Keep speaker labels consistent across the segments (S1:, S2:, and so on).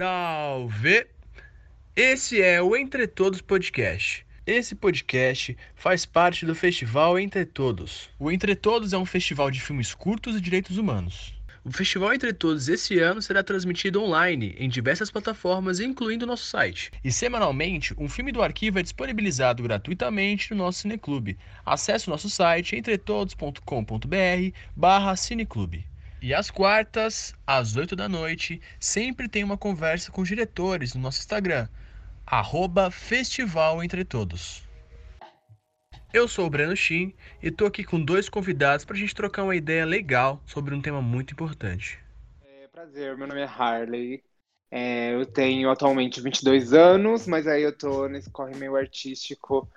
S1: Salve! Esse é o Entre Todos Podcast. Esse podcast faz parte do festival Entre Todos. O Entre Todos é um festival de filmes curtos e direitos humanos. O Festival Entre Todos esse ano será transmitido online em diversas plataformas, incluindo nosso site. E semanalmente, um filme do arquivo é disponibilizado gratuitamente no nosso Cineclube. Acesse o nosso site entretodos.com.br barra cineclube. E às quartas, às 8 da noite, sempre tem uma conversa com os diretores no nosso Instagram, arroba Festival Entre Todos. Eu sou o Breno Shin e tô aqui com dois convidados para a gente trocar uma ideia legal sobre um tema muito importante.
S2: É, prazer, meu nome é Harley. É, eu tenho atualmente 22 anos, mas aí eu tô nesse corre meio artístico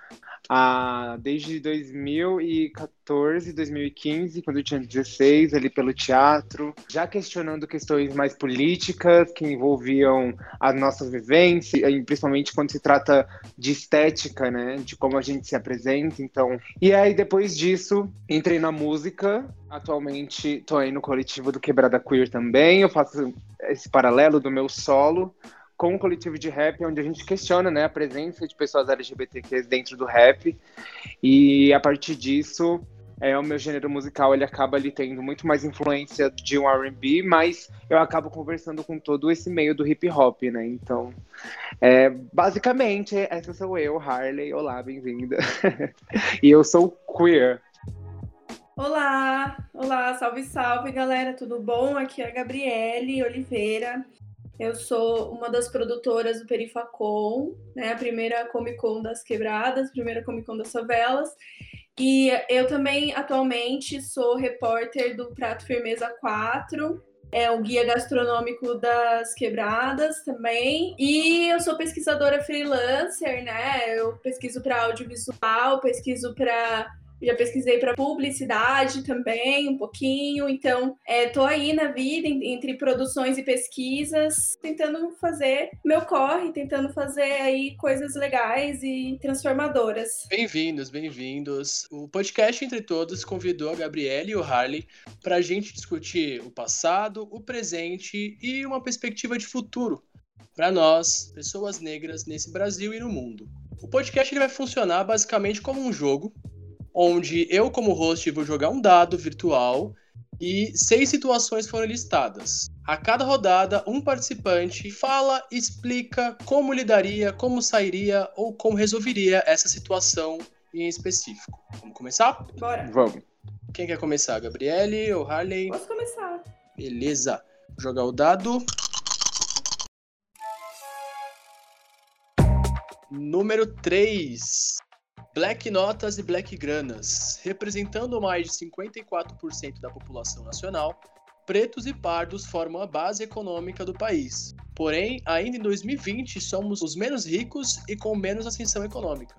S2: ah, desde 2014, 2015, quando eu tinha 16, ali pelo teatro, já questionando questões mais políticas que envolviam as nossas vivências, principalmente quando se trata de estética, né, de como a gente se apresenta, então. E aí depois disso, entrei na música, atualmente tô aí no coletivo do Quebrada Queer também, eu faço esse paralelo do meu solo, com um coletivo de rap, onde a gente questiona né, a presença de pessoas LGBTQs dentro do rap. E a partir disso, é, o meu gênero musical ele acaba ali tendo muito mais influência de um R&B, mas eu acabo conversando com todo esse meio do hip hop, né? Então, é, basicamente, essa sou eu, Harley. Olá, bem-vinda. e eu sou queer.
S3: Olá, olá, salve, salve, galera, tudo bom? Aqui é a Gabriele Oliveira. Eu sou uma das produtoras do Perifacom, né, a primeira Comic Con das Quebradas, a primeira Comic Con das Favelas. E eu também, atualmente, sou repórter do Prato Firmeza 4, é o guia gastronômico das quebradas também. E eu sou pesquisadora freelancer, né? Eu pesquiso para audiovisual, pesquiso para já pesquisei para publicidade também um pouquinho, então estou é, aí na vida entre produções e pesquisas, tentando fazer meu corre, tentando fazer aí coisas legais e transformadoras.
S1: Bem-vindos, bem-vindos. O podcast Entre Todos convidou a Gabriele e o Harley para a gente discutir o passado, o presente e uma perspectiva de futuro para nós, pessoas negras nesse Brasil e no mundo. O podcast ele vai funcionar basicamente como um jogo onde eu, como host, vou jogar um dado virtual e seis situações foram listadas. A cada rodada, um participante fala, explica como lidaria, como sairia ou como resolveria essa situação em específico. Vamos começar?
S3: Bora.
S2: Vamos.
S1: Quem quer começar? Gabriele ou Harley?
S3: Posso começar.
S1: Beleza. Vou jogar o dado. Número 3. Black Notas e Black Granas, representando mais de 54% da população nacional, pretos e pardos formam a base econômica do país. Porém, ainda em 2020, somos os menos ricos e com menos ascensão econômica.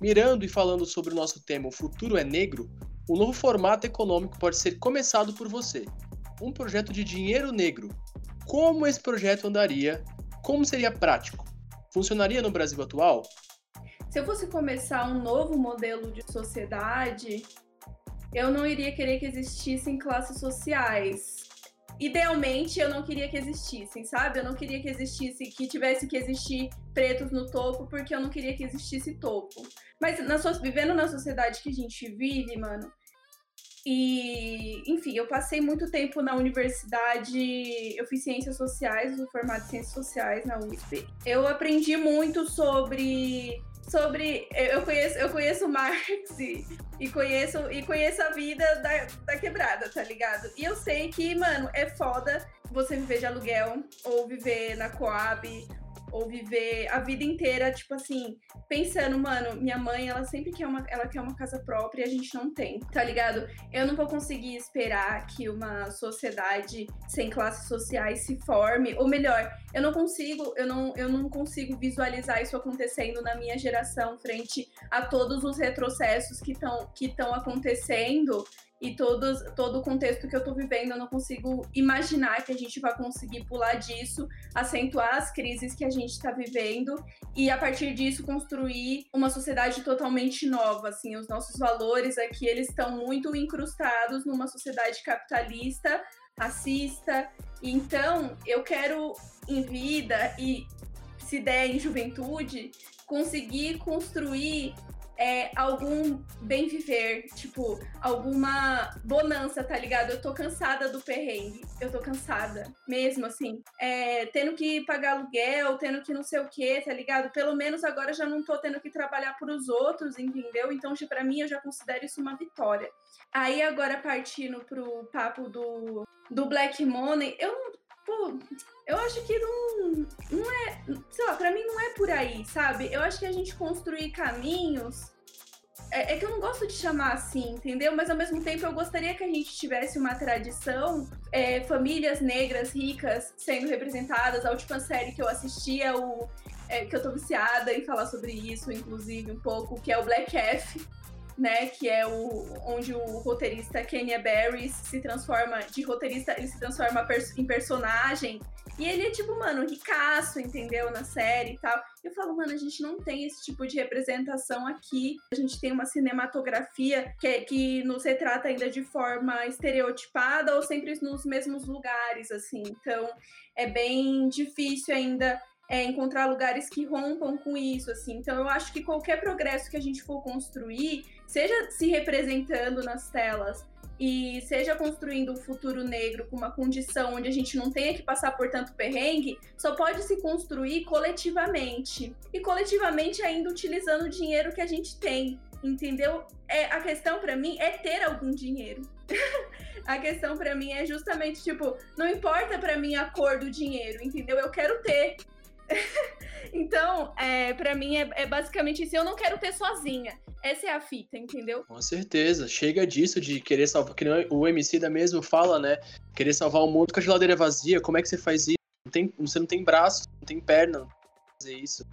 S1: Mirando e falando sobre o nosso tema O Futuro é Negro, um novo formato econômico pode ser começado por você. Um projeto de dinheiro negro. Como esse projeto andaria? Como seria prático? Funcionaria no Brasil atual?
S3: Se eu fosse começar um novo modelo de sociedade, eu não iria querer que existissem classes sociais. Idealmente, eu não queria que existissem, sabe? Eu não queria que existisse, que tivesse que existir pretos no topo, porque eu não queria que existisse topo. Mas na, vivendo na sociedade que a gente vive, mano, e, enfim, eu passei muito tempo na universidade, eu fiz ciências sociais, o formato de ciências sociais na USP. Eu aprendi muito sobre sobre. Eu conheço, eu conheço Marx e, e, conheço, e conheço a vida da, da quebrada, tá ligado? E eu sei que, mano, é foda você viver de aluguel ou viver na Coab ou viver a vida inteira, tipo assim, pensando, mano, minha mãe, ela sempre quer uma, ela quer uma casa própria e a gente não tem, tá ligado? Eu não vou conseguir esperar que uma sociedade sem classes sociais se forme, ou melhor, eu não consigo, eu não, eu não consigo visualizar isso acontecendo na minha geração frente a todos os retrocessos que estão que estão acontecendo e todos, todo o contexto que eu tô vivendo, eu não consigo imaginar que a gente vai conseguir pular disso, acentuar as crises que a gente está vivendo e a partir disso construir uma sociedade totalmente nova, assim, os nossos valores aqui, eles estão muito incrustados numa sociedade capitalista, racista, então eu quero em vida e se der em juventude, conseguir construir é, algum bem viver, tipo, alguma bonança, tá ligado? Eu tô cansada do perrengue, eu tô cansada, mesmo assim. É, tendo que pagar aluguel, tendo que não sei o que, tá ligado? Pelo menos agora já não tô tendo que trabalhar pros outros, entendeu? Então, para mim, eu já considero isso uma vitória. Aí, agora partindo pro papo do, do Black Money, eu não. Pô, eu acho que não, não é, sei lá, pra mim não é por aí, sabe? Eu acho que a gente construir caminhos. É, é, que eu não gosto de chamar assim, entendeu? Mas ao mesmo tempo eu gostaria que a gente tivesse uma tradição, é, famílias negras ricas sendo representadas. A última série que eu assisti é o. É, que eu tô viciada em falar sobre isso, inclusive, um pouco, que é o Black F, né, que é o onde o roteirista Kenya Barris se transforma de roteirista, ele se transforma em personagem e ele é tipo, mano, ricaço, entendeu? Na série e tal. Eu falo, mano, a gente não tem esse tipo de representação aqui. A gente tem uma cinematografia que, é, que nos retrata ainda de forma estereotipada ou sempre nos mesmos lugares, assim. Então, é bem difícil ainda é, encontrar lugares que rompam com isso, assim. Então, eu acho que qualquer progresso que a gente for construir, seja se representando nas telas, e seja construindo um futuro negro com uma condição onde a gente não tenha que passar por tanto perrengue, só pode se construir coletivamente. E coletivamente ainda utilizando o dinheiro que a gente tem, entendeu? É, a questão para mim é ter algum dinheiro. a questão para mim é justamente tipo, não importa para mim a cor do dinheiro, entendeu? Eu quero ter. Então, é, para mim é, é, basicamente isso. Eu não quero ter sozinha. Essa é a fita, entendeu?
S1: Com certeza. Chega disso de querer salvar. Que o MC da mesmo fala, né? Querer salvar o mundo com a geladeira vazia. Como é que você faz isso? Não tem, você não tem braço, não tem perna fazer isso.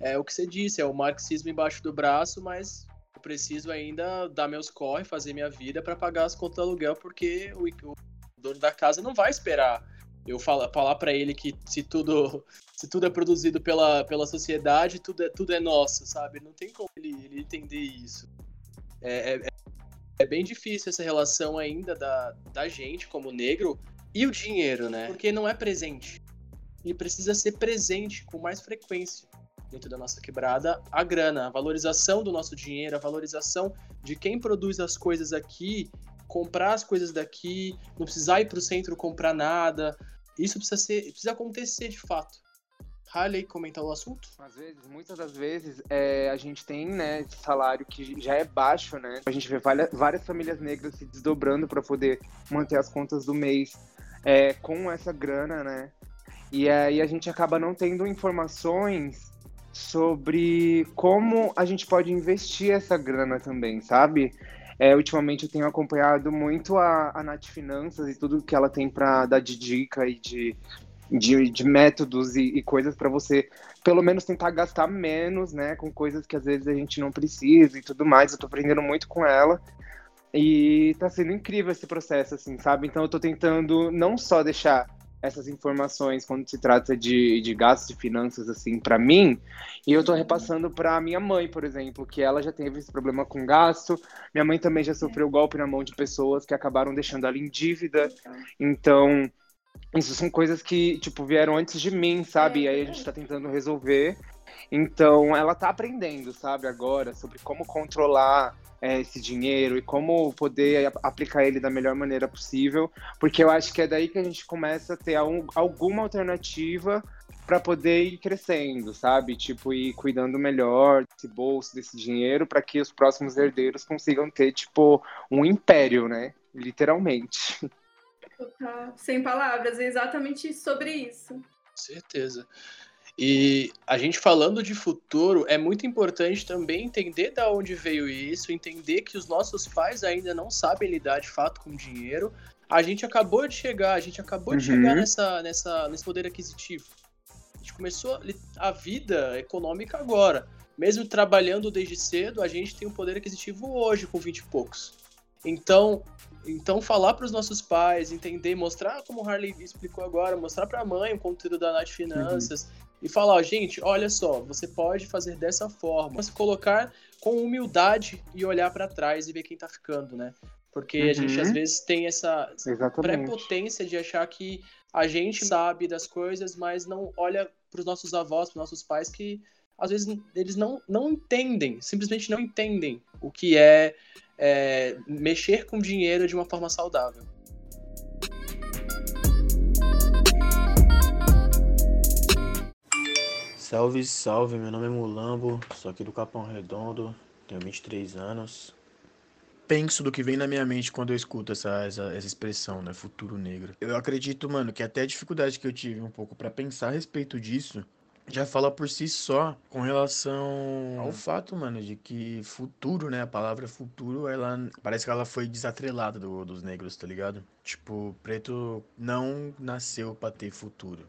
S1: É o que você disse, é o marxismo embaixo do braço, mas eu preciso ainda dar meus corre, fazer minha vida para pagar as contas do aluguel, porque o, o dono da casa não vai esperar eu falar, falar para ele que se tudo se tudo é produzido pela, pela sociedade, tudo é, tudo é nosso, sabe? Não tem como ele, ele entender isso. É, é, é, bem difícil essa relação ainda da, da gente como negro e o dinheiro, né? Porque não é presente. E precisa ser presente com mais frequência dentro da nossa quebrada a grana, a valorização do nosso dinheiro, a valorização de quem produz as coisas aqui, comprar as coisas daqui, não precisar ir para o centro comprar nada, isso precisa ser, precisa acontecer de fato. Harley comentar o assunto?
S2: Às vezes, muitas das vezes, é, a gente tem, né, esse salário que já é baixo, né? A gente vê várias, várias famílias negras se desdobrando para poder manter as contas do mês é, com essa grana, né? E aí a gente acaba não tendo informações sobre como a gente pode investir essa grana também, sabe? É, ultimamente eu tenho acompanhado muito a, a Nath Finanças e tudo que ela tem para dar de dica e de, de, de métodos e, e coisas para você, pelo menos, tentar gastar menos, né? Com coisas que às vezes a gente não precisa e tudo mais. Eu tô aprendendo muito com ela. E tá sendo incrível esse processo, assim, sabe? Então eu tô tentando não só deixar essas informações quando se trata de, de gastos de finanças, assim, para mim, e eu tô repassando para minha mãe, por exemplo, que ela já teve esse problema com gasto, minha mãe também já sofreu golpe na mão de pessoas que acabaram deixando ela em dívida, então, isso são coisas que, tipo, vieram antes de mim, sabe, e aí a gente tá tentando resolver, então, ela tá aprendendo, sabe, agora, sobre como controlar é, esse dinheiro e como poder aplicar ele da melhor maneira possível, porque eu acho que é daí que a gente começa a ter alguma alternativa para poder ir crescendo, sabe? Tipo, ir cuidando melhor desse bolso, desse dinheiro, para que os próximos herdeiros consigam ter, tipo, um império, né? Literalmente.
S3: Tá sem palavras, é exatamente sobre isso.
S1: Certeza. E a gente falando de futuro, é muito importante também entender da onde veio isso, entender que os nossos pais ainda não sabem lidar de fato com dinheiro. A gente acabou de chegar, a gente acabou uhum. de chegar nessa, nessa, nesse poder aquisitivo. A gente começou a vida econômica agora. Mesmo trabalhando desde cedo, a gente tem um poder aquisitivo hoje com 20 e poucos. Então, Então, falar para os nossos pais, entender, mostrar como o Harley explicou agora, mostrar para a mãe o conteúdo da Nath Finanças uhum. E falar: ó, gente, olha só, você pode fazer dessa forma. Se colocar com humildade e olhar para trás e ver quem tá ficando, né? Porque uhum. a gente às uhum. vezes tem essa Exatamente. prepotência de achar que a gente sabe das coisas, mas não olha para os nossos avós, para os nossos pais que às vezes eles não, não entendem, simplesmente não entendem o que é, é mexer com dinheiro de uma forma saudável.
S4: Salve, salve, meu nome é Mulambo, sou aqui do Capão Redondo, tenho 23 anos. Penso do que vem na minha mente quando eu escuto essa, essa, essa expressão, né, futuro negro. Eu acredito, mano, que até a dificuldade que eu tive um pouco para pensar a respeito disso já fala por si só com relação ao fato, mano, de que futuro, né? A palavra futuro, ela parece que ela foi desatrelada do, dos negros, tá ligado? Tipo, preto não nasceu para ter futuro.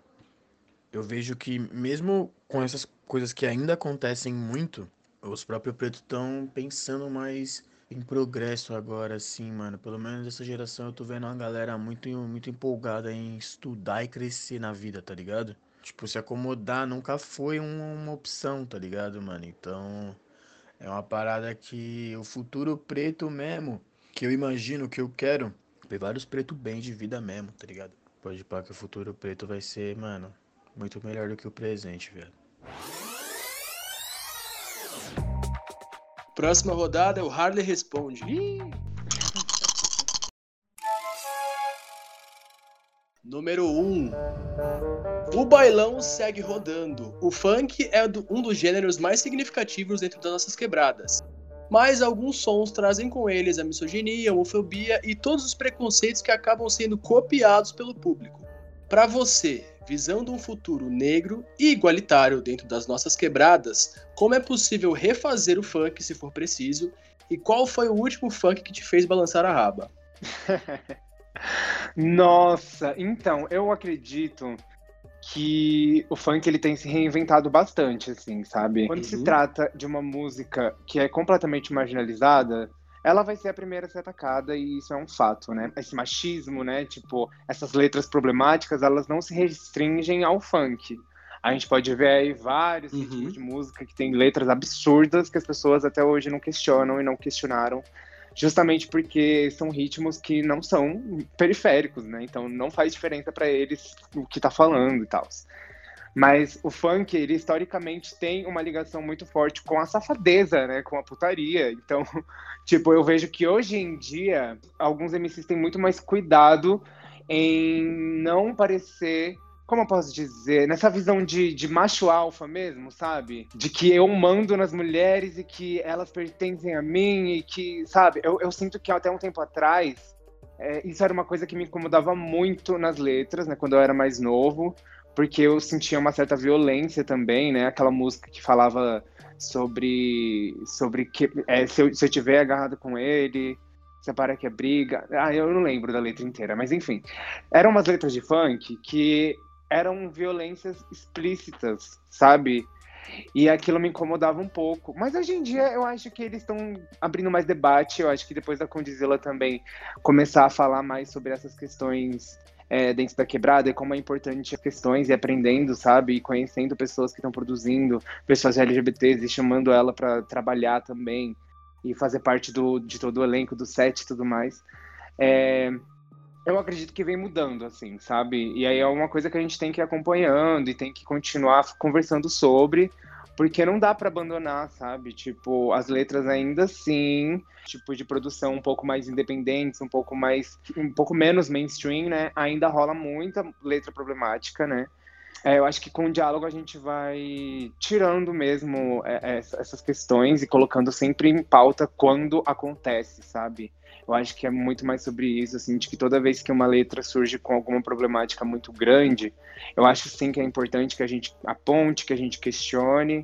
S4: Eu vejo que mesmo com essas coisas que ainda acontecem muito, os próprios pretos estão pensando mais em progresso agora, assim, mano. Pelo menos essa geração eu tô vendo uma galera muito, muito empolgada em estudar e crescer na vida, tá ligado? Tipo, se acomodar nunca foi uma opção, tá ligado, mano? Então, é uma parada que o futuro preto mesmo, que eu imagino, que eu quero, ver vários pretos bem de vida mesmo, tá ligado? Pode parar que o futuro preto vai ser, mano, muito melhor do que o presente, velho.
S1: Próxima rodada, o Harley responde. Número 1. Um. O bailão segue rodando. O funk é um dos gêneros mais significativos dentro das nossas quebradas. Mas alguns sons trazem com eles a misoginia, a homofobia e todos os preconceitos que acabam sendo copiados pelo público. Para você, visando um futuro negro e igualitário dentro das nossas quebradas, como é possível refazer o funk se for preciso? E qual foi o último funk que te fez balançar a raba?
S2: Nossa, então, eu acredito que o funk ele tem se reinventado bastante, assim, sabe? Quando uhum. se trata de uma música que é completamente marginalizada, ela vai ser a primeira a ser atacada e isso é um fato, né? Esse machismo, né? Tipo, essas letras problemáticas, elas não se restringem ao funk. A gente pode ver aí vários uhum. tipos de música que tem letras absurdas que as pessoas até hoje não questionam e não questionaram justamente porque são ritmos que não são periféricos, né? Então não faz diferença para eles o que tá falando e tal. Mas o funk, ele historicamente tem uma ligação muito forte com a safadeza, né? Com a putaria. Então, tipo, eu vejo que hoje em dia alguns MCs têm muito mais cuidado em não parecer como eu posso dizer, nessa visão de, de macho alfa mesmo, sabe? De que eu mando nas mulheres e que elas pertencem a mim e que, sabe? Eu, eu sinto que até um tempo atrás, é, isso era uma coisa que me incomodava muito nas letras, né? Quando eu era mais novo, porque eu sentia uma certa violência também, né? Aquela música que falava sobre, sobre que é, se, eu, se eu tiver agarrado com ele, separa que é briga. Ah, eu não lembro da letra inteira, mas enfim. Eram umas letras de funk que eram violências explícitas, sabe? E aquilo me incomodava um pouco. Mas hoje em dia eu acho que eles estão abrindo mais debate. Eu acho que depois da Condizila também começar a falar mais sobre essas questões é, dentro da quebrada e como é importante as questões e aprendendo, sabe? E conhecendo pessoas que estão produzindo, pessoas LGBTs e chamando ela para trabalhar também e fazer parte do, de todo o elenco do set e tudo mais. É, eu acredito que vem mudando, assim, sabe? E aí é uma coisa que a gente tem que ir acompanhando e tem que continuar conversando sobre, porque não dá para abandonar, sabe? Tipo, as letras ainda assim, tipo de produção um pouco mais independentes, um pouco mais, um pouco menos mainstream, né? Ainda rola muita letra problemática, né? É, eu acho que com o diálogo a gente vai tirando mesmo é, é essas questões e colocando sempre em pauta quando acontece, sabe? Eu acho que é muito mais sobre isso, assim, de que toda vez que uma letra surge com alguma problemática muito grande, eu acho sim que é importante que a gente aponte, que a gente questione,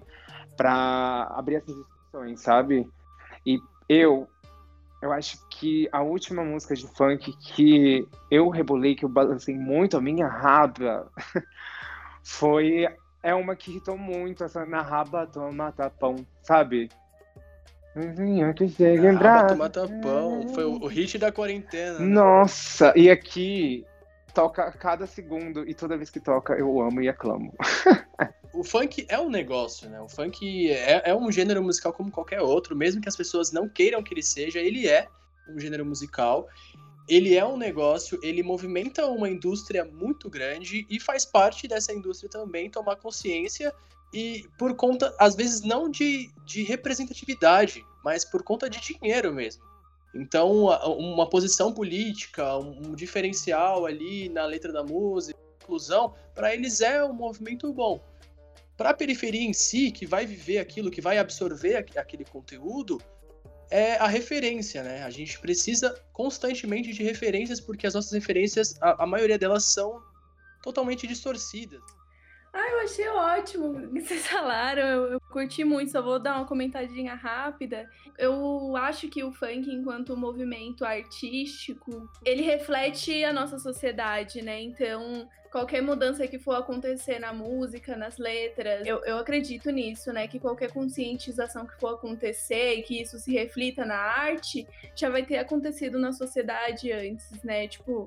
S2: para abrir essas discussões, sabe? E eu, eu acho que a última música de funk que eu rebolei, que eu balancei muito a minha raba, foi é uma que irritou muito, essa na raba toma tapão, sabe? Vizinho que chega em
S1: Ah. Mata Mata Pão. Foi o, o hit da quarentena. né?
S2: Nossa, e aqui toca a cada segundo e toda vez que toca eu amo e aclamo.
S1: O funk é um negócio, né? O funk é, é um gênero musical como qualquer outro, mesmo que as pessoas não queiram que ele seja, ele é um gênero musical. Ele é um negócio, ele movimenta uma indústria muito grande e faz parte dessa indústria também tomar consciência e por conta, às vezes, não de, de representatividade, mas por conta de dinheiro mesmo. Então, uma posição política, um, diferencial ali na letra da música, inclusão, para eles é um movimento bom. Para a periferia em si, que vai viver aquilo, que vai absorver aqu- aquele conteúdo, é a referência, né? A gente precisa constantemente de referências, porque as nossas referências, a, a maioria delas são totalmente distorcidas.
S3: Ah, eu achei ótimo vocês falaram, eu, eu curti muito, só vou dar uma comentadinha rápida. Eu acho que o funk, enquanto movimento artístico, ele reflete a nossa sociedade, né? Então, qualquer mudança que for acontecer na música, nas letras, eu, eu acredito nisso, né? Que qualquer conscientização que for acontecer e que isso se reflita na arte, já vai ter acontecido na sociedade antes, né? Tipo,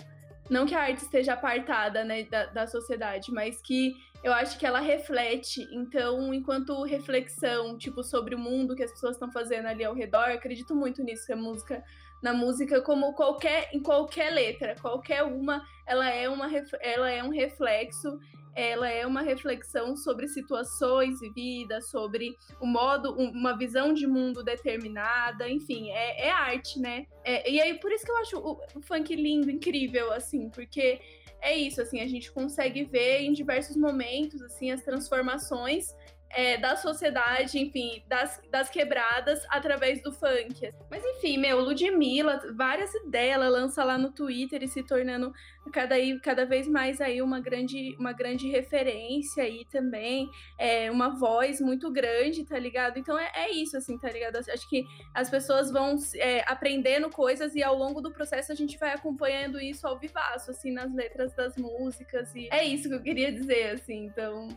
S3: não que a arte esteja apartada né, da, da sociedade, mas que eu acho que ela reflete. Então, enquanto reflexão, tipo, sobre o mundo que as pessoas estão fazendo ali ao redor, acredito muito nisso, que a música, na música, como qualquer, em qualquer letra, qualquer uma, ela é, uma, ela é um reflexo, ela é uma reflexão sobre situações e vida, sobre o modo, um- uma visão de mundo determinada, enfim, é, é arte, né? É, e aí, por isso que eu acho o, o funk lindo, incrível, assim, porque é isso, assim, a gente consegue ver em diversos momentos, assim, as transformações é, da sociedade, enfim, das, das quebradas através do funk. Mas enfim, meu, Ludmilla, várias ideias ela lança lá no Twitter e se tornando cada, cada vez mais aí uma grande, uma grande referência aí também, é, uma voz muito grande, tá ligado? Então é, é isso, assim, tá ligado? Acho que as pessoas vão é, aprendendo coisas e ao longo do processo a gente vai acompanhando isso ao vivaço, assim, nas letras das músicas. E é isso que eu queria dizer, assim. Então,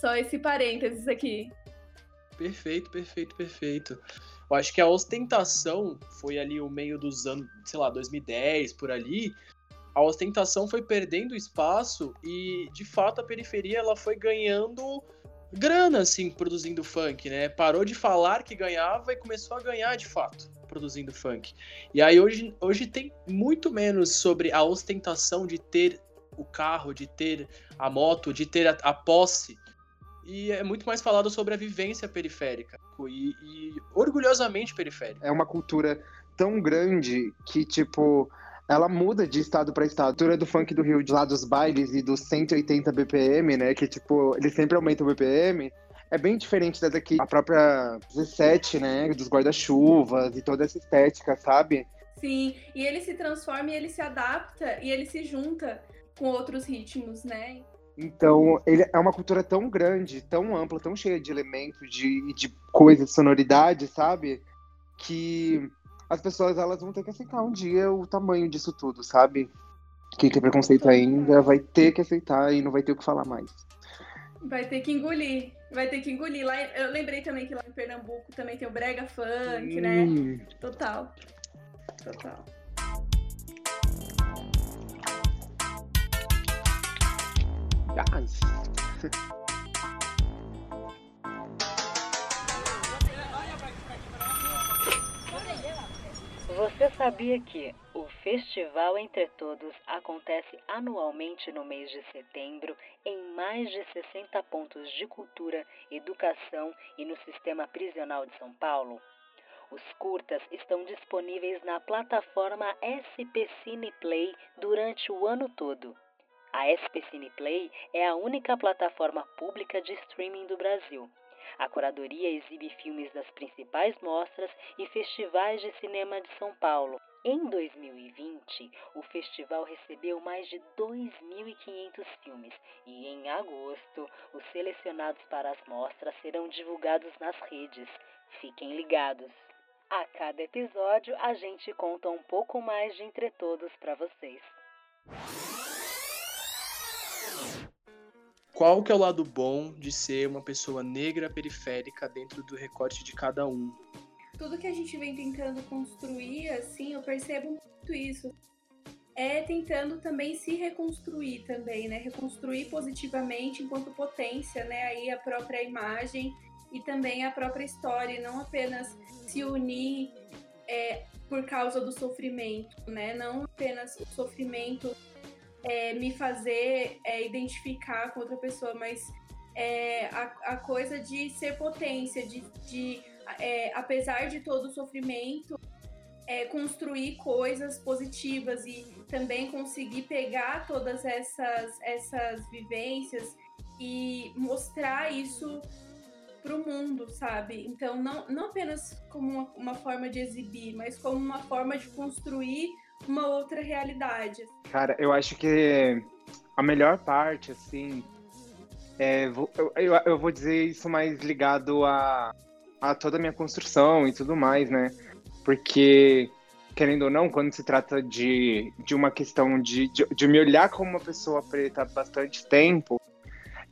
S3: só esse parênteses aqui.
S1: Perfeito, perfeito, perfeito. Eu acho que a ostentação foi ali o meio dos anos, sei lá, 2010, por ali. A ostentação foi perdendo espaço e, de fato, a periferia ela foi ganhando grana, assim, produzindo funk, né? Parou de falar que ganhava e começou a ganhar, de fato, produzindo funk. E aí, hoje, hoje tem muito menos sobre a ostentação de ter o carro, de ter a moto, de ter a, a posse e é muito mais falado sobre a vivência periférica e, e orgulhosamente periférica.
S2: É uma cultura tão grande que, tipo, ela muda de estado para estado. A cultura do funk do Rio, de lá dos bailes e dos 180 BPM, né? Que, tipo, ele sempre aumenta o BPM. É bem diferente da daqui. A própria 17, né? Dos guarda-chuvas e toda essa estética, sabe?
S3: Sim, e ele se transforma e ele se adapta e ele se junta com outros ritmos, né?
S2: Então, ele é uma cultura tão grande, tão ampla, tão cheia de elementos, de, de coisas, de sonoridade, sabe? Que as pessoas elas vão ter que aceitar um dia o tamanho disso tudo, sabe? Quem tem preconceito ainda vai ter que aceitar e não vai ter o que falar mais.
S3: Vai ter que engolir. Vai ter que engolir. Lá, eu lembrei também que lá em Pernambuco também tem o brega funk, né?
S2: Hum,
S3: Total. Total.
S5: Você sabia que o Festival Entre Todos acontece anualmente no mês de setembro em mais de 60 pontos de cultura, educação e no sistema prisional de São Paulo? Os curtas estão disponíveis na plataforma SP Cineplay durante o ano todo. A SP Cineplay é a única plataforma pública de streaming do Brasil. A curadoria exibe filmes das principais mostras e festivais de cinema de São Paulo. Em 2020, o festival recebeu mais de 2.500 filmes e, em agosto, os selecionados para as mostras serão divulgados nas redes. Fiquem ligados! A cada episódio, a gente conta um pouco mais de Entre Todos para vocês.
S1: Qual que é o lado bom de ser uma pessoa negra periférica dentro do recorte de cada um?
S3: tudo que a gente vem tentando construir, assim, eu percebo muito isso. É tentando também se reconstruir também, né? Reconstruir positivamente enquanto potência, né? Aí a própria imagem e também a própria história, e não apenas se unir é, por causa do sofrimento, né? Não apenas o sofrimento é, me fazer é, identificar com outra pessoa, mas é, a, a, coisa de ser potência, de, de é, apesar de todo o sofrimento, é, construir coisas positivas e também conseguir pegar todas essas, essas vivências e mostrar isso para o mundo, sabe? Então, não, não apenas como uma, uma, forma de exibir, mas como uma forma de construir uma outra realidade.
S2: Cara, eu acho que a melhor parte, assim, é, eu, eu, eu vou dizer isso mais ligado a, a toda a minha construção e tudo mais, né? Porque, querendo ou não, quando se trata de, de uma questão de, de, de me olhar como uma pessoa preta há bastante tempo,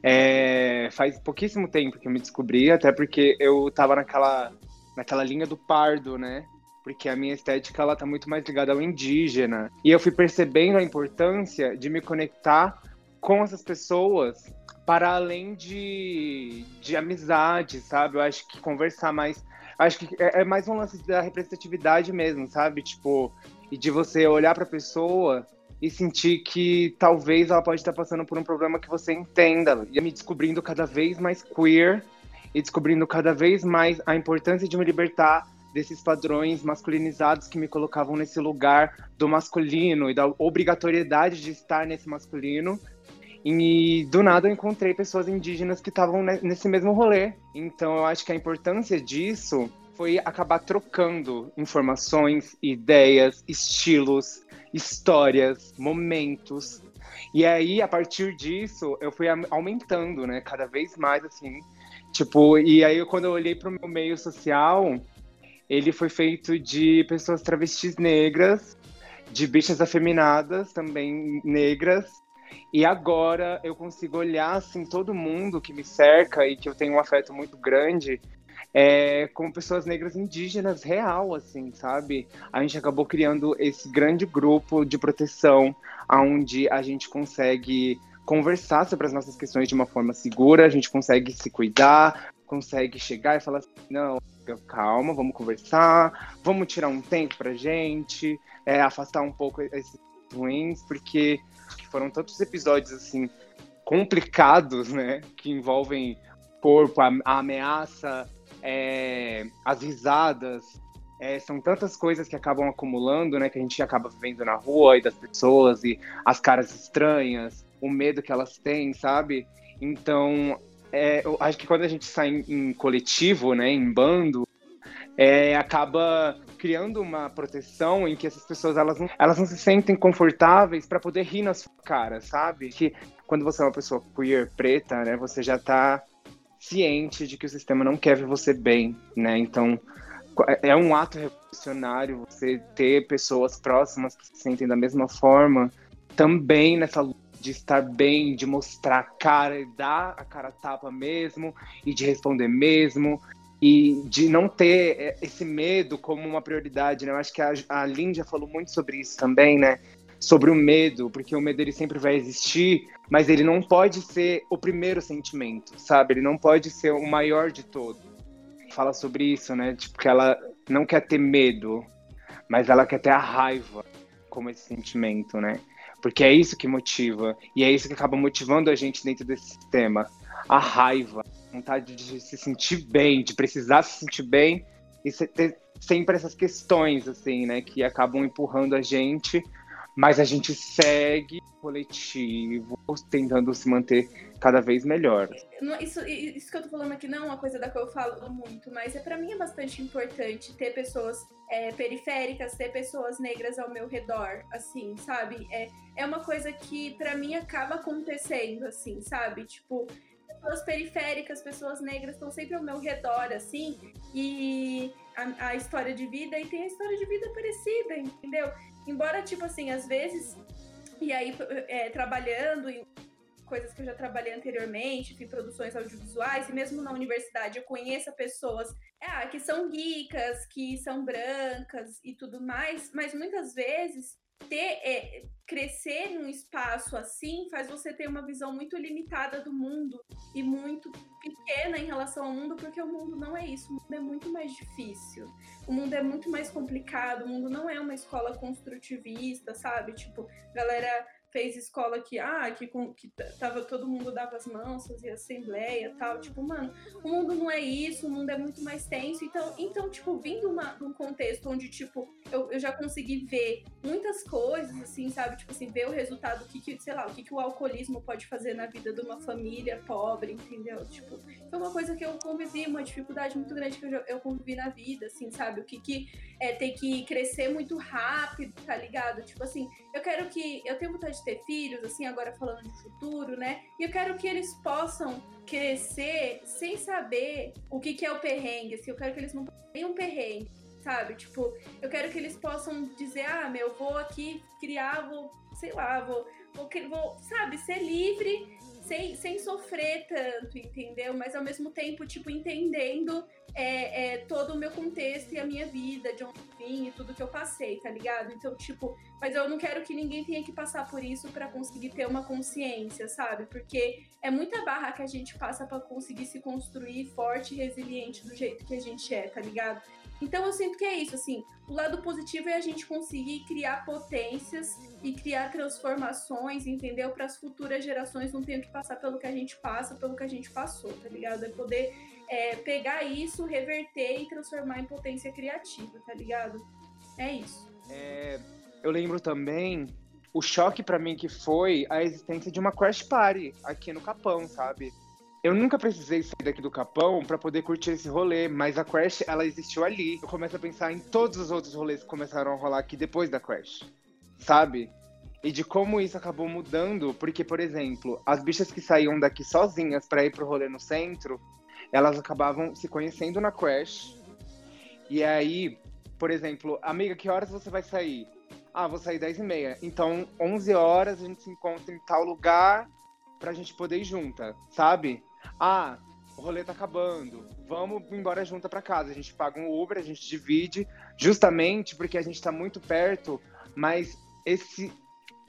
S2: é, faz pouquíssimo tempo que eu me descobri, até porque eu tava naquela, naquela linha do pardo, né? Porque a minha estética ela tá muito mais ligada ao indígena. E eu fui percebendo a importância de me conectar com essas pessoas para além de, de amizade, sabe? Eu acho que conversar mais. Acho que é, é mais um lance da representatividade mesmo, sabe? Tipo, e de você olhar para a pessoa e sentir que talvez ela pode estar passando por um problema que você entenda. E me descobrindo cada vez mais queer e descobrindo cada vez mais a importância de me libertar desses padrões masculinizados que me colocavam nesse lugar do masculino e da obrigatoriedade de estar nesse masculino e do nada eu encontrei pessoas indígenas que estavam nesse mesmo rolê. Então eu acho que a importância disso foi acabar trocando informações, ideias, estilos, histórias, momentos. E aí, a partir disso, eu fui aumentando, né? Cada vez mais, assim. Tipo, e aí quando eu olhei para o meu meio social, ele foi feito de pessoas travestis negras, de bichas afeminadas, também negras, e agora eu consigo olhar assim todo mundo que me cerca e que eu tenho um afeto muito grande é, com pessoas negras indígenas real, assim, sabe? A gente acabou criando esse grande grupo de proteção, onde a gente consegue conversar sobre as nossas questões de uma forma segura, a gente consegue se cuidar, consegue chegar e falar assim, não, calma, vamos conversar, vamos tirar um tempo pra gente, é, afastar um pouco esses ruins, porque foram tantos episódios assim complicados, né, que envolvem corpo, a, a ameaça, é, as risadas, é, são tantas coisas que acabam acumulando, né, que a gente acaba vivendo na rua e das pessoas e as caras estranhas, o medo que elas têm, sabe? Então, é, eu acho que quando a gente sai em, em coletivo, né, em bando, é, acaba criando uma proteção em que essas pessoas elas não, elas não se sentem confortáveis para poder rir na sua cara, sabe? Que quando você é uma pessoa queer preta, né, você já tá ciente de que o sistema não quer ver você bem, né? Então é, é um ato revolucionário você ter pessoas próximas que se sentem da mesma forma, também nessa luta de estar bem, de mostrar a cara e dar a cara tapa mesmo, e de responder mesmo, e de não ter é, esse medo como uma prioridade, né? Eu acho que a, a Lynn falou muito sobre isso também, né? Sobre o medo, porque o medo ele sempre vai existir, mas ele não pode ser o primeiro sentimento, sabe? Ele não pode ser o maior de todos. Fala sobre isso, né? Tipo, que ela não quer ter medo, mas ela quer ter a raiva como esse sentimento, né? Porque é isso que motiva, e é isso que acaba motivando a gente dentro desse sistema. A raiva, vontade de se sentir bem, de precisar se sentir bem e ter sempre essas questões, assim, né, que acabam empurrando a gente, mas a gente segue coletivo, tentando se manter cada vez melhor.
S3: Isso, isso que eu tô falando aqui não é uma coisa da que eu falo muito, mas é para mim é bastante importante ter pessoas é, periféricas, ter pessoas negras ao meu redor, assim, sabe? É, é uma coisa que para mim acaba acontecendo, assim, sabe? Tipo, pessoas periféricas, pessoas negras estão sempre ao meu redor, assim, e a, a, história de vida, e tem a história de vida parecida, entendeu? Embora, tipo assim, às vezes, e aí é, trabalhando coisas que eu já trabalhei anteriormente, em produções audiovisuais, e mesmo na universidade eu conheço pessoas é, que são ricas, que são brancas e tudo mais, mas muitas vezes ter é, crescer num espaço assim faz você ter uma visão muito limitada do mundo e muito pequena em relação ao mundo, porque o mundo não é isso, o mundo é muito mais difícil. O mundo é muito mais complicado, o mundo não é uma escola construtivista, sabe? Tipo, galera fez escola que, ah, que, que tava, todo mundo dava as mãos, fazia assembleia tal. Tipo, mano, o mundo não é isso, o mundo é muito mais tenso. Então, então tipo, vindo uma, de um contexto onde, tipo, eu, eu já consegui ver muitas coisas, assim, sabe? Tipo assim, ver o resultado, o que, que sei lá, o que, que o alcoolismo pode fazer na vida de uma família pobre, entendeu? Tipo, foi uma coisa que eu convivi, uma dificuldade muito grande que eu, eu convivi na vida, assim, sabe? O que, que é ter que crescer muito rápido, tá ligado? Tipo assim, eu quero que. Eu tenho vontade de ter filhos, assim, agora falando de futuro, né? E eu quero que eles possam crescer sem saber o que, que é o perrengue, assim, eu quero que eles não tenham um perrengue, sabe? Tipo, eu quero que eles possam dizer, ah, meu, vou aqui criar, vou, sei lá, vou, vou, vou sabe, ser livre sem, sem sofrer tanto, entendeu? Mas ao mesmo tempo, tipo, entendendo é, é, todo o meu contexto e a minha vida, de onde vim e tudo que eu passei, tá ligado? Então, tipo, mas eu não quero que ninguém tenha que passar por isso para conseguir ter uma consciência, sabe? Porque é muita barra que a gente passa para conseguir se construir forte e resiliente do jeito que a gente é, tá ligado? Então eu sinto que é isso, assim, o lado positivo é a gente conseguir criar potências e criar transformações, entendeu? Para as futuras gerações não tenham que passar pelo que a gente passa, pelo que a gente passou, tá ligado? É poder é, pegar isso, reverter e transformar em potência criativa, tá ligado? É isso.
S2: É, eu lembro também o choque para mim que foi a existência de uma crash party aqui no Capão, sabe? Eu nunca precisei sair daqui do Capão para poder curtir esse rolê, mas a Crash, ela existiu ali. Eu começo a pensar em todos os outros rolês que começaram a rolar aqui depois da Crash, sabe? E de como isso acabou mudando, porque, por exemplo, as bichas que saíam daqui sozinhas para ir pro rolê no centro, elas acabavam se conhecendo na Crash. E aí, por exemplo, amiga, que horas você vai sair? Ah, vou sair 10 e meia. Então, 11 horas a gente se encontra em tal lugar pra gente poder ir junta, sabe? Ah, o rolê tá acabando, vamos embora junta para casa. A gente paga um Uber, a gente divide, justamente porque a gente tá muito perto, mas esse,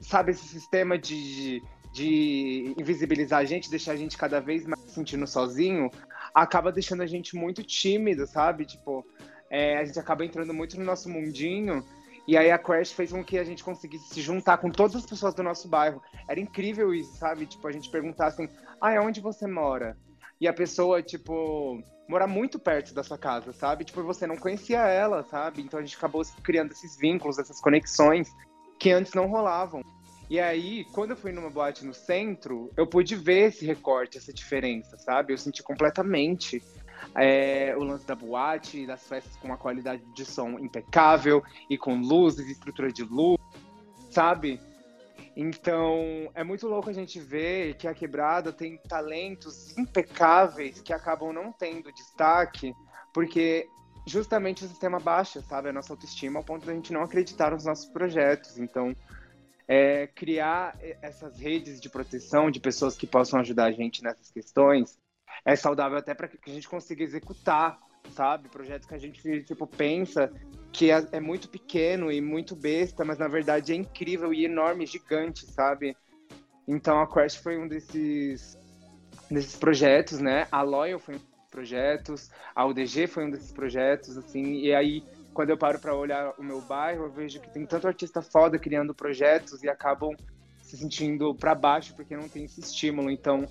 S2: sabe, esse sistema de, de invisibilizar a gente, deixar a gente cada vez mais sentindo sozinho, acaba deixando a gente muito tímido, sabe? Tipo, é, a gente acaba entrando muito no nosso mundinho. E aí a Crash fez com que a gente conseguisse se juntar com todas as pessoas do nosso bairro. Era incrível isso, sabe? Tipo, a gente perguntar assim, ah, onde você mora? E a pessoa, tipo, mora muito perto da sua casa, sabe? Tipo, você não conhecia ela, sabe? Então a gente acabou criando esses vínculos, essas conexões que antes não rolavam. E aí, quando eu fui numa boate no centro, eu pude ver esse recorte, essa diferença, sabe? Eu senti completamente é, o lance da boate, das festas com uma qualidade de som impecável e com luzes, estrutura de luz, sabe? Então, é muito louco a gente ver que a quebrada tem talentos impecáveis que acabam não tendo destaque, porque justamente o sistema baixa, sabe? A nossa autoestima ao ponto da gente não acreditar nos nossos projetos. Então, é, criar essas redes de proteção de pessoas que possam ajudar a gente nessas questões é saudável até para que a gente consiga executar, sabe? Projetos que a gente, tipo, pensa que é, é, muito pequeno e muito besta, mas na verdade é incrível e enorme, gigante, sabe? Então a Crash foi um desses, desses projetos, né? A Loyal foi um desses projetos, a UDG foi um desses projetos, assim, e aí quando eu paro para olhar o meu bairro, eu vejo que tem tanto artista foda criando projetos e acabam se sentindo para baixo porque não tem esse estímulo. Então,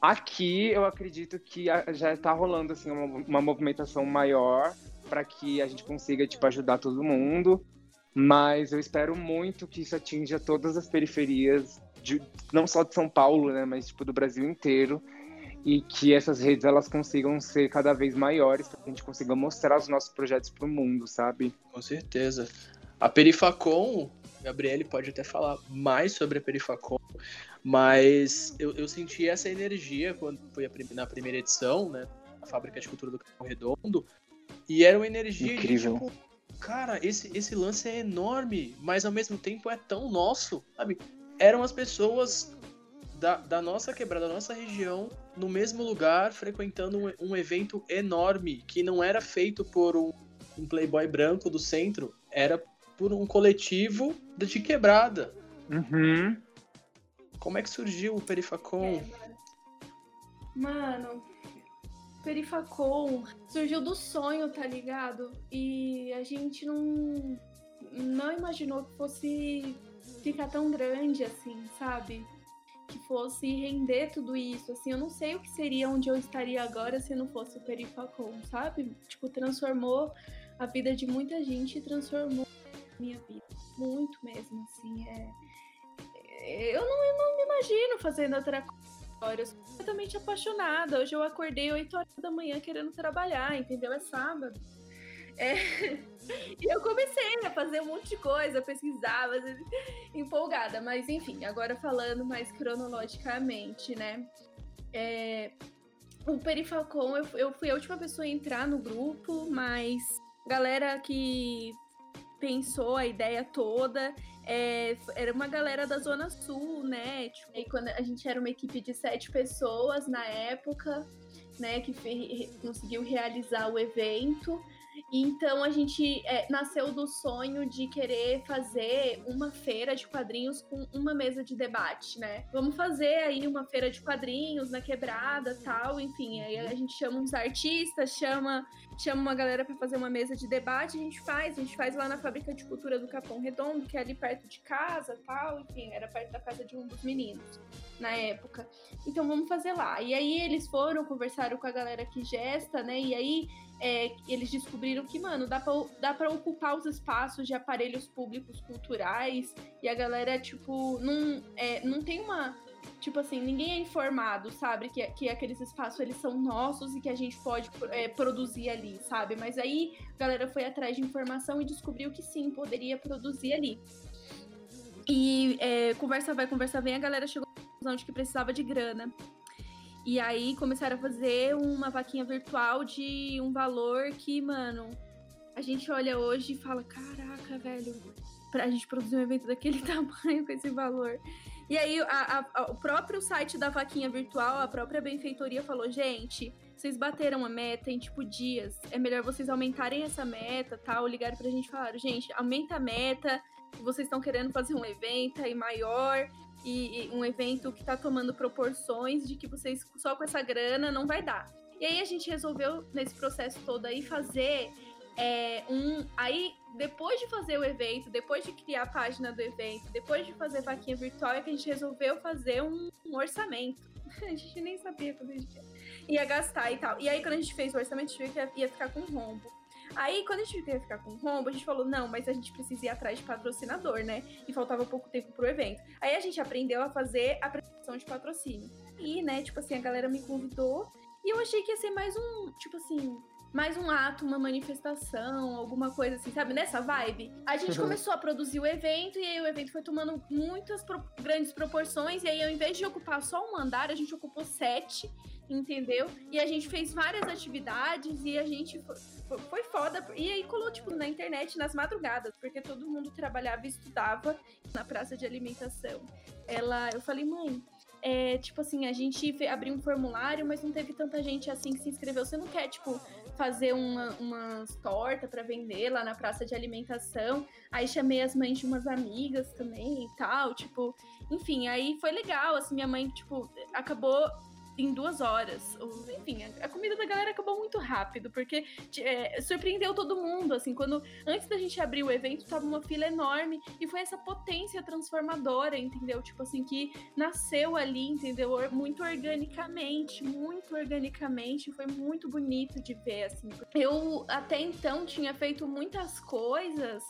S2: aqui eu acredito que já está rolando assim uma, uma movimentação maior para que a gente consiga tipo ajudar todo mundo. Mas eu espero muito que isso atinja todas as periferias, de, não só de São Paulo, né, mas tipo do Brasil inteiro, e que essas redes elas consigam ser cada vez maiores para que a gente consiga mostrar os nossos projetos para o mundo, sabe?
S1: Com certeza. A Perifacom, Gabriele pode até falar mais sobre a Perifacom, mas eu, eu senti essa energia quando foi a, na primeira edição, né? A Fábrica de Cultura do Capão Redondo, e era uma energia
S2: Incrível.
S1: de tipo, cara, esse, esse lance é enorme, mas ao mesmo tempo é tão nosso, sabe? Eram as pessoas da, da nossa quebrada, da nossa região, no mesmo lugar, frequentando um, um evento enorme, que não era feito por um, um playboy branco do centro, era por um coletivo de quebrada.
S2: Uhum.
S1: Como é que surgiu o Perifacom?
S3: É, mano, Perifacom surgiu do sonho, tá ligado? E a gente não, não imaginou que fosse ficar tão grande assim, sabe? Que fosse render tudo isso. Assim, eu não sei o que seria onde eu estaria agora se não fosse o Perifacom, sabe? Tipo, transformou a vida de muita gente transformou a minha vida. Muito mesmo, assim. É... Eu, não, eu não me imagino fazendo outra coisa. Eu sou completamente apaixonada. Hoje eu acordei 8 horas da manhã querendo trabalhar, entendeu? É sábado. É... E eu comecei a fazer um monte de coisa, pesquisar, mas... empolgada. Mas enfim, agora falando mais cronologicamente, né? É... O Perifacom, eu, eu fui a última pessoa a entrar no grupo, mas galera que pensou a ideia toda é, era uma galera da Zona Sul, né? Tipo, e quando a gente era uma equipe de sete pessoas na época, né? Que conseguiu realizar o evento. Então a gente é, nasceu do sonho de querer fazer uma feira de quadrinhos com uma mesa de debate, né? Vamos fazer aí uma feira de quadrinhos na quebrada, tal, enfim. Aí a gente chama uns artistas, chama chama uma galera para fazer uma mesa de debate, a gente faz, a gente faz lá na fábrica de cultura do Capão Redondo, que é ali perto de casa, tal, enfim, era perto da casa de um dos meninos na época. Então vamos fazer lá. E aí eles foram, conversaram com a galera que gesta, né? E aí é, eles descobriram que, mano, dá pra, dá pra ocupar os espaços de aparelhos públicos culturais e a galera, tipo, não, é, não tem uma. Tipo assim, ninguém é informado, sabe? Que, que aqueles espaços eles são nossos e que a gente pode é, produzir ali, sabe? Mas aí a galera foi atrás de informação e descobriu que sim, poderia produzir ali. E é, conversa vai, conversa vem, a galera chegou à conclusão de que precisava de grana. E aí começaram a fazer uma vaquinha virtual de um valor que, mano, a gente olha hoje e fala: caraca, velho, pra gente produzir um evento daquele tamanho com esse valor. E aí a, a, o próprio site da vaquinha virtual, a própria benfeitoria falou: gente, vocês bateram a meta em tipo dias, é melhor vocês aumentarem essa meta, tal. Ligaram pra gente e falaram: gente, aumenta a meta, vocês estão querendo fazer um evento aí maior, e, e um evento que está tomando proporções de que vocês só com essa grana não vai dar. E aí a gente resolveu, nesse processo todo aí, fazer é, um. Aí, depois de fazer o evento, depois de criar a página do evento, depois de fazer vaquinha virtual, é que a gente resolveu fazer um, um orçamento. A gente nem sabia quando a gente ia gastar e tal. E aí, quando a gente fez o orçamento, a gente viu que ia ficar com rombo. Aí, quando a gente queria ficar com rombo, a gente falou, não, mas a gente precisa ir atrás de patrocinador, né? E faltava pouco tempo pro evento. Aí a gente aprendeu a fazer a apresentação de patrocínio. E, né, tipo assim, a galera me convidou. E eu achei que ia ser mais um, tipo assim, mais um ato, uma manifestação, alguma coisa assim, sabe? Nessa vibe. A gente uhum. começou a produzir o evento e aí o evento foi tomando muitas pro grandes proporções. E aí, ao invés de ocupar só um andar, a gente ocupou sete, entendeu? E a gente fez várias atividades e a gente foi foda. E aí colou, tipo, na internet nas madrugadas, porque todo mundo trabalhava e estudava na praça de alimentação. Ela, eu falei, mãe, é, tipo assim, a gente abriu um formulário, mas não teve tanta gente assim que se inscreveu. Você não quer, tipo, fazer uma, umas tortas para vender lá na praça de alimentação? Aí chamei as mães de umas amigas também e tal, tipo, enfim, aí foi legal, assim, minha mãe, tipo, acabou em duas horas. Enfim, a comida da galera acabou muito rápido, porque é, surpreendeu todo mundo, assim, quando antes da gente abrir o evento, tava uma fila enorme e foi essa potência transformadora, entendeu? Tipo assim, que nasceu ali, entendeu? Muito organicamente, muito organicamente, foi muito bonito de ver, assim. Eu até então tinha feito muitas coisas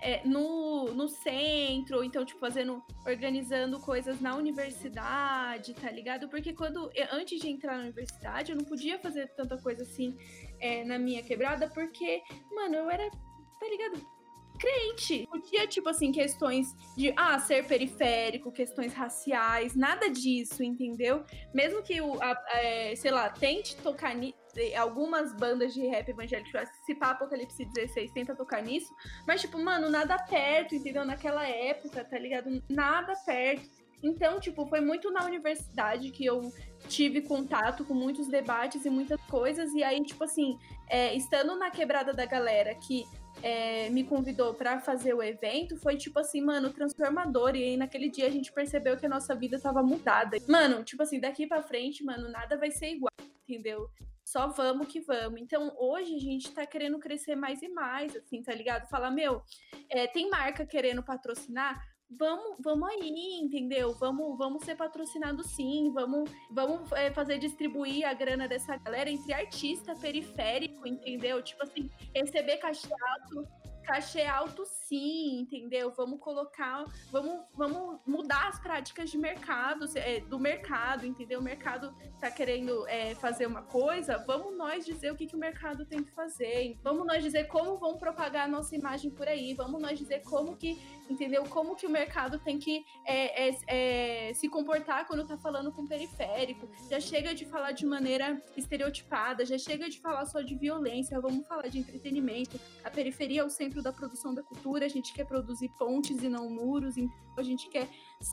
S3: é, no, no centro, ou então, tipo, fazendo, organizando coisas na universidade, tá ligado? Porque quando, antes de entrar na universidade, eu não podia fazer tanta coisa assim é, na minha quebrada, porque, mano, eu era, tá ligado? crente. Podia, tipo assim, questões de, ah, ser periférico, questões raciais, nada disso, entendeu? Mesmo que o, a, a, é, sei lá, tente tocar nisso algumas bandas de rap evangélico, tipo, se pá Apocalipse 16 tenta tocar nisso, mas tipo, mano, nada perto, entendeu? Naquela época, tá ligado? Nada perto. Então, tipo, foi muito na universidade que eu tive contato com muitos debates e muitas coisas. E aí, tipo assim, é, estando na quebrada da galera que é, me convidou para fazer o evento, foi tipo assim, mano, transformador. E aí naquele dia a gente percebeu que a nossa vida tava mudada. Mano, tipo assim, daqui para frente, mano, nada vai ser igual, entendeu? Só vamos que vamos. Então, hoje a gente tá querendo crescer mais e mais, assim, tá ligado? Falar, meu, é, tem marca querendo patrocinar? vamos, vamos aí, entendeu? Vamos, vamos ser patrocinados sim, vamos, vamos é, fazer distribuir a grana dessa galera entre artista periférico, entendeu? Tipo assim, receber alto cachê alto sim, entendeu? Vamos colocar, vamos, vamos mudar as práticas de mercado, é, do mercado, entendeu? O mercado tá querendo é, fazer uma coisa, vamos nós dizer o que, que o mercado tem que fazer, vamos nós dizer como vão propagar a nossa imagem por aí, vamos nós dizer como que, entendeu? Como que o mercado tem que é, é, é se comportar quando tá falando com o periférico. Já chega de falar de maneira estereotipada, já chega de falar só de violência, vamos falar de entretenimento. A periferia é o centro da produção da cultura, a gente quer produzir pontes e não muros, então a gente quer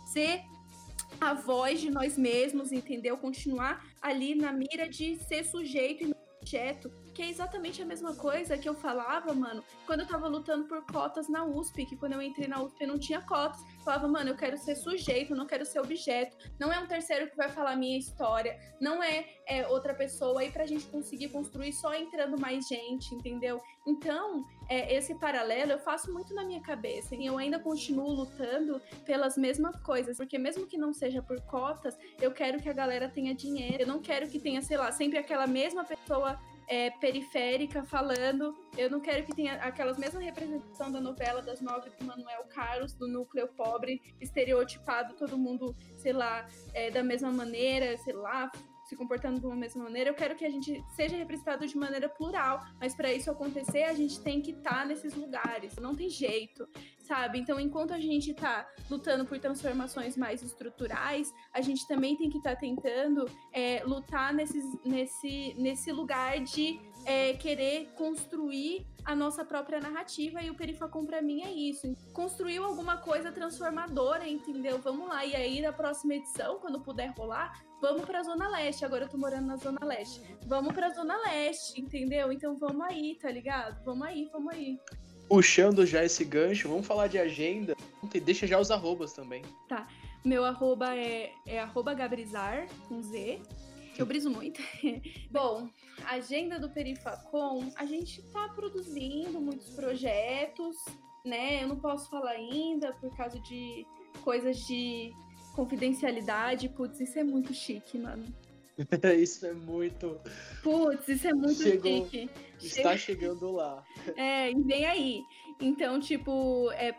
S3: ser a voz de nós mesmos, entendeu? Continuar ali na mira de ser sujeito e não objeto, que é exatamente a mesma coisa que eu falava, mano, quando eu tava lutando por cotas na USP, que quando eu entrei na USP não tinha cotas. Falava, mano, eu quero ser sujeito, não quero ser objeto. Não é um terceiro que vai falar minha história, não é, é outra pessoa aí pra gente conseguir construir só entrando mais gente, entendeu? Então, é, esse paralelo eu faço muito na minha cabeça e eu ainda continuo lutando pelas mesmas coisas, porque mesmo que não seja por cotas, eu quero que a galera tenha dinheiro, eu não quero que tenha, sei lá, sempre aquela mesma pessoa é, periférica falando. Eu não quero que tenha aquelas mesmas representação da novela das nove do Manuel Carlos, do núcleo pobre, estereotipado, todo mundo, sei lá, é, da mesma maneira, sei lá, se comportando de uma mesma maneira. Eu quero que a gente seja representado de maneira plural, mas para isso acontecer, a gente tem que estar tá nesses lugares. Não tem jeito sabe? Então, enquanto a gente está lutando por transformações mais estruturais, a gente também tem que estar tá tentando é, lutar nesses, nesse, nesse lugar de é, querer construir a nossa própria narrativa e o Perifacom para mim é isso. Construiu alguma coisa transformadora, entendeu? Vamos lá. E aí, na próxima edição, quando puder rolar, vamos para a Zona Leste. Agora eu tô morando na Zona Leste. Vamos para a Zona Leste, entendeu? Então vamos aí, tá ligado? Vamos aí, vamos aí
S1: puxando já esse gancho, vamos falar de agenda. Deixa já os arrobas também.
S3: Tá. Meu arroba é, é arroba Gabrizar, com Z. Que eu briso muito. Bom, agenda do Perifacom, a gente tá produzindo muitos projetos, né? Eu não posso falar ainda por causa de coisas de confidencialidade. Putz, isso é muito chique, mano.
S1: isso é muito.
S3: Putz, isso é muito Chegou... chique.
S1: Está chegando lá.
S3: É, vem aí. Então, tipo, é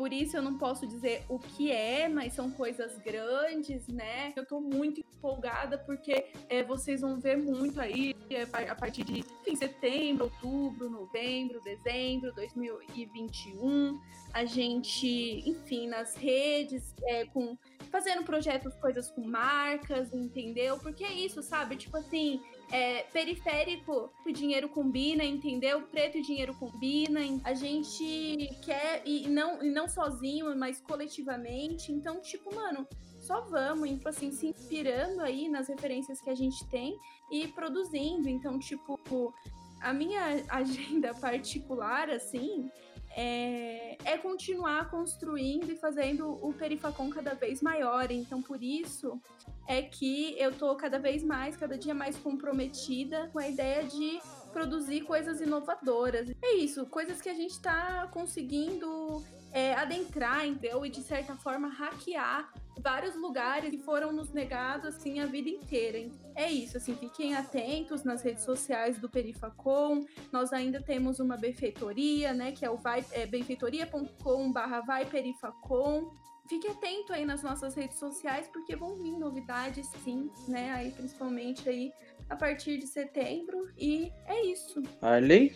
S3: por isso eu não posso dizer o que é, mas são coisas grandes, né? Eu tô muito empolgada porque é, vocês vão ver muito aí é, a partir de enfim, setembro, outubro, novembro, dezembro 2021. A gente, enfim, nas redes, é, com fazendo projetos, coisas com marcas, entendeu? Porque é isso, sabe? Tipo assim, é, periférico, o dinheiro combina, entendeu? Preto e dinheiro combina. A gente quer, e não, e não sozinho, mas coletivamente. Então, tipo, mano, só vamos, tipo assim, se inspirando aí nas referências que a gente tem e produzindo. Então, tipo, a minha agenda particular, assim, é, é, continuar construindo e fazendo o Perifacom cada vez maior. Então, por isso é que eu tô cada vez mais, cada dia mais comprometida com a ideia de produzir coisas inovadoras. É isso, coisas que a gente está conseguindo é, adentrar, entendeu? E de certa forma hackear vários lugares que foram nos negados assim a vida inteira. É isso, assim, fiquem atentos nas redes sociais do Perifacom. Nós ainda temos uma benfeitoria, né, que é o vai, é, benfeitoria.com/barra vai Perifacom. Fique atento aí nas nossas redes sociais, porque vão vir novidades, sim, né? Aí, principalmente aí a partir de setembro. E é isso.
S1: Arley?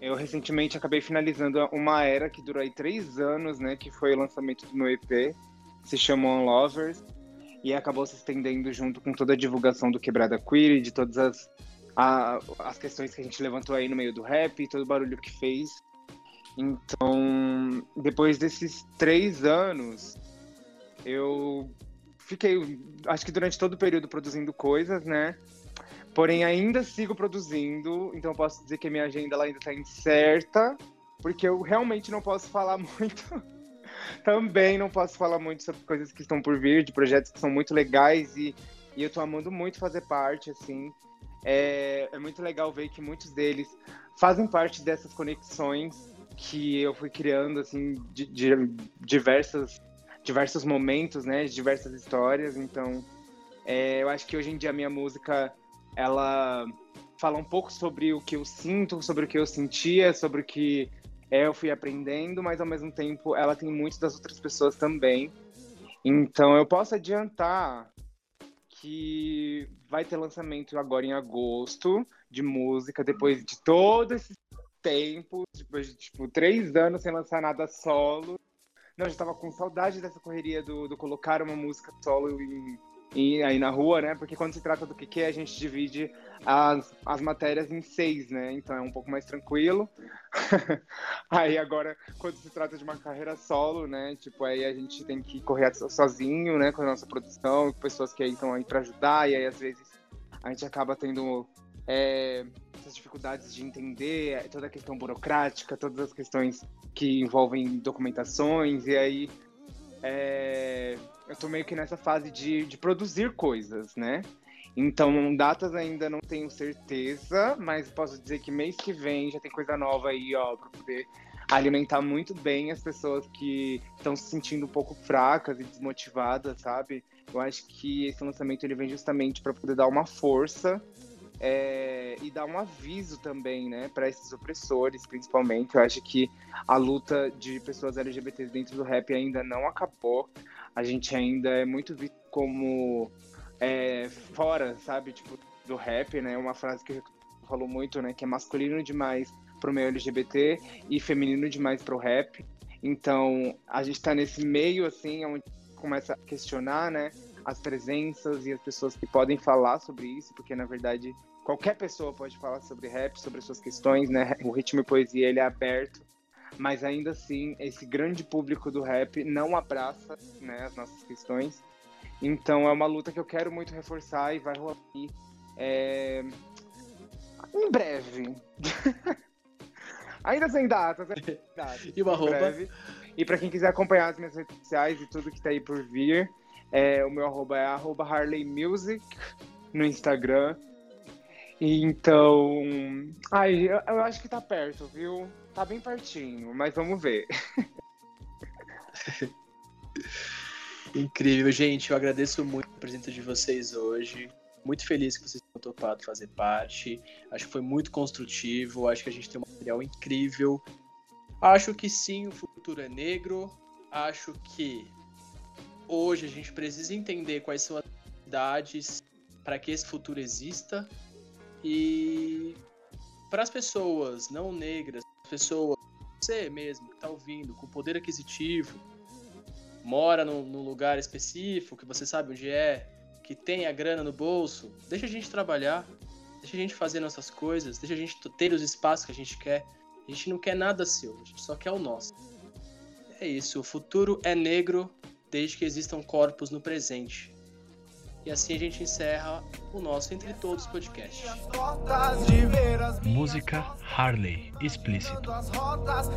S2: Eu recentemente acabei finalizando uma era que durou aí três anos, né? Que foi o lançamento do meu EP, se chamou Lovers, e acabou se estendendo junto com toda a divulgação do Quebrada Queer, de todas as, a, as questões que a gente levantou aí no meio do rap, todo o barulho que fez. Então, depois desses três anos, Eu fiquei, acho que durante todo o período produzindo coisas, né? Porém, ainda sigo produzindo, então posso dizer que a minha agenda ela ainda está incerta, porque eu realmente não posso falar muito. Também não posso falar muito sobre coisas que estão por vir, de projetos que são muito legais e, e eu estou amando muito fazer parte, assim. É, é muito legal ver que muitos deles fazem parte dessas conexões que eu fui criando, assim, de, de diversas, diversos momentos, né, diversas histórias. Então, é, eu acho que hoje em dia a minha música, ela fala um pouco sobre o que eu sinto, sobre o que eu sentia, sobre o que é, eu fui aprendendo, mas ao mesmo tempo ela tem muito das outras pessoas também. Então eu posso adiantar que vai ter lançamento agora em agosto de música, depois de todo esse tempo, depois de tipo, três anos sem lançar nada solo. Não, já tava com saudade dessa correria do, do colocar uma música solo em, em, aí na rua, né? Porque quando se trata do que a gente divide as, as matérias em seis, né? Então é um pouco mais tranquilo. aí agora, quando se trata de uma carreira solo, né? Tipo, aí a gente tem que correr sozinho, né? Com a nossa produção, pessoas que aí estão aí para ajudar, e aí às vezes a gente acaba tendo é, essas dificuldades de entender é, toda a questão burocrática, todas as questões que envolvem documentações, e aí é, eu tô meio que nessa fase de, de produzir coisas, né? Então, datas ainda não tenho certeza, mas posso dizer que mês que vem já tem coisa nova aí, ó, para poder alimentar muito bem as pessoas que estão se sentindo um pouco fracas e desmotivadas, sabe? Eu acho que esse lançamento ele vem justamente para poder dar uma força é, e dar um aviso também, né, para esses opressores, principalmente. Eu acho que a luta de pessoas LGBTs dentro do rap ainda não acabou. A gente ainda é muito visto como é, fora, sabe, tipo, do rap, né? Uma frase que falou muito, né, que é masculino demais pro meio LGBT e feminino demais pro rap. Então, a gente tá nesse meio, assim, onde começa a questionar, né, as presenças e as pessoas que podem falar sobre isso, porque, na verdade, qualquer pessoa pode falar sobre rap, sobre as suas questões, né? O ritmo e poesia ele é aberto, mas ainda assim esse grande público do rap não abraça, né, as nossas questões. Então é uma luta que eu quero muito reforçar e vai rolar é... em breve. ainda sem datas, é
S1: e uma roupa.
S2: E para quem quiser acompanhar as minhas redes sociais e tudo que tá aí por vir, é, o meu arroba é arroba Harley Music no Instagram. Então, ai, eu, eu acho que tá perto, viu? Tá bem pertinho, mas vamos ver.
S1: Incrível, gente. Eu agradeço muito a presença de vocês hoje. Muito feliz que vocês tenham topado fazer parte. Acho que foi muito construtivo. Acho que a gente tem um material incrível. Acho que sim, o futuro é negro. Acho que hoje a gente precisa entender quais são as idades para que esse futuro exista e para as pessoas não negras, pessoas, você mesmo que está ouvindo, com poder aquisitivo, mora num, num, lugar específico, que você sabe onde é, que tem a grana no bolso, deixa a gente trabalhar, deixa a gente fazer nossas coisas, deixa a gente ter os espaços que a gente quer. A gente não quer nada seu, a gente só quer o nosso. É isso, o futuro é negro desde que existam corpos no presente. E assim a gente encerra o nosso Entre Todos podcast.
S6: Música Harley, explícito.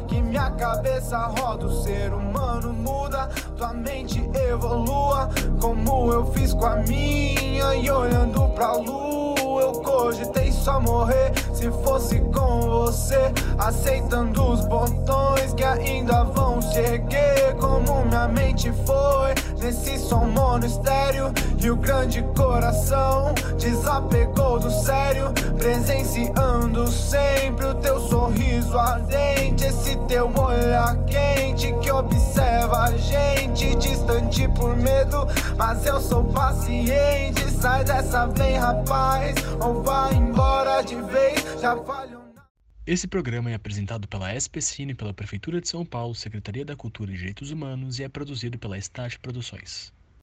S7: Que minha cabeça roda, o ser humano muda, tua mente evolua, como eu fiz com a minha, e olhando pra lua, eu cogitei só morrer se fosse com você, aceitando os botões que ainda vão se erguer, como minha mente foi nesse som mono estéreo e o grande coração desapegou do sério, presenciando sempre o teu sorriso ardente, esse teu olhar quente que observa a gente distante por medo, mas eu sou paciente. Sai dessa vem, rapaz, ou vai embora de vez. Já falhou.
S6: Esse programa é apresentado pela SPCine, pela Prefeitura de São Paulo, Secretaria da Cultura e Direitos Humanos e é produzido pela Estágio Produções.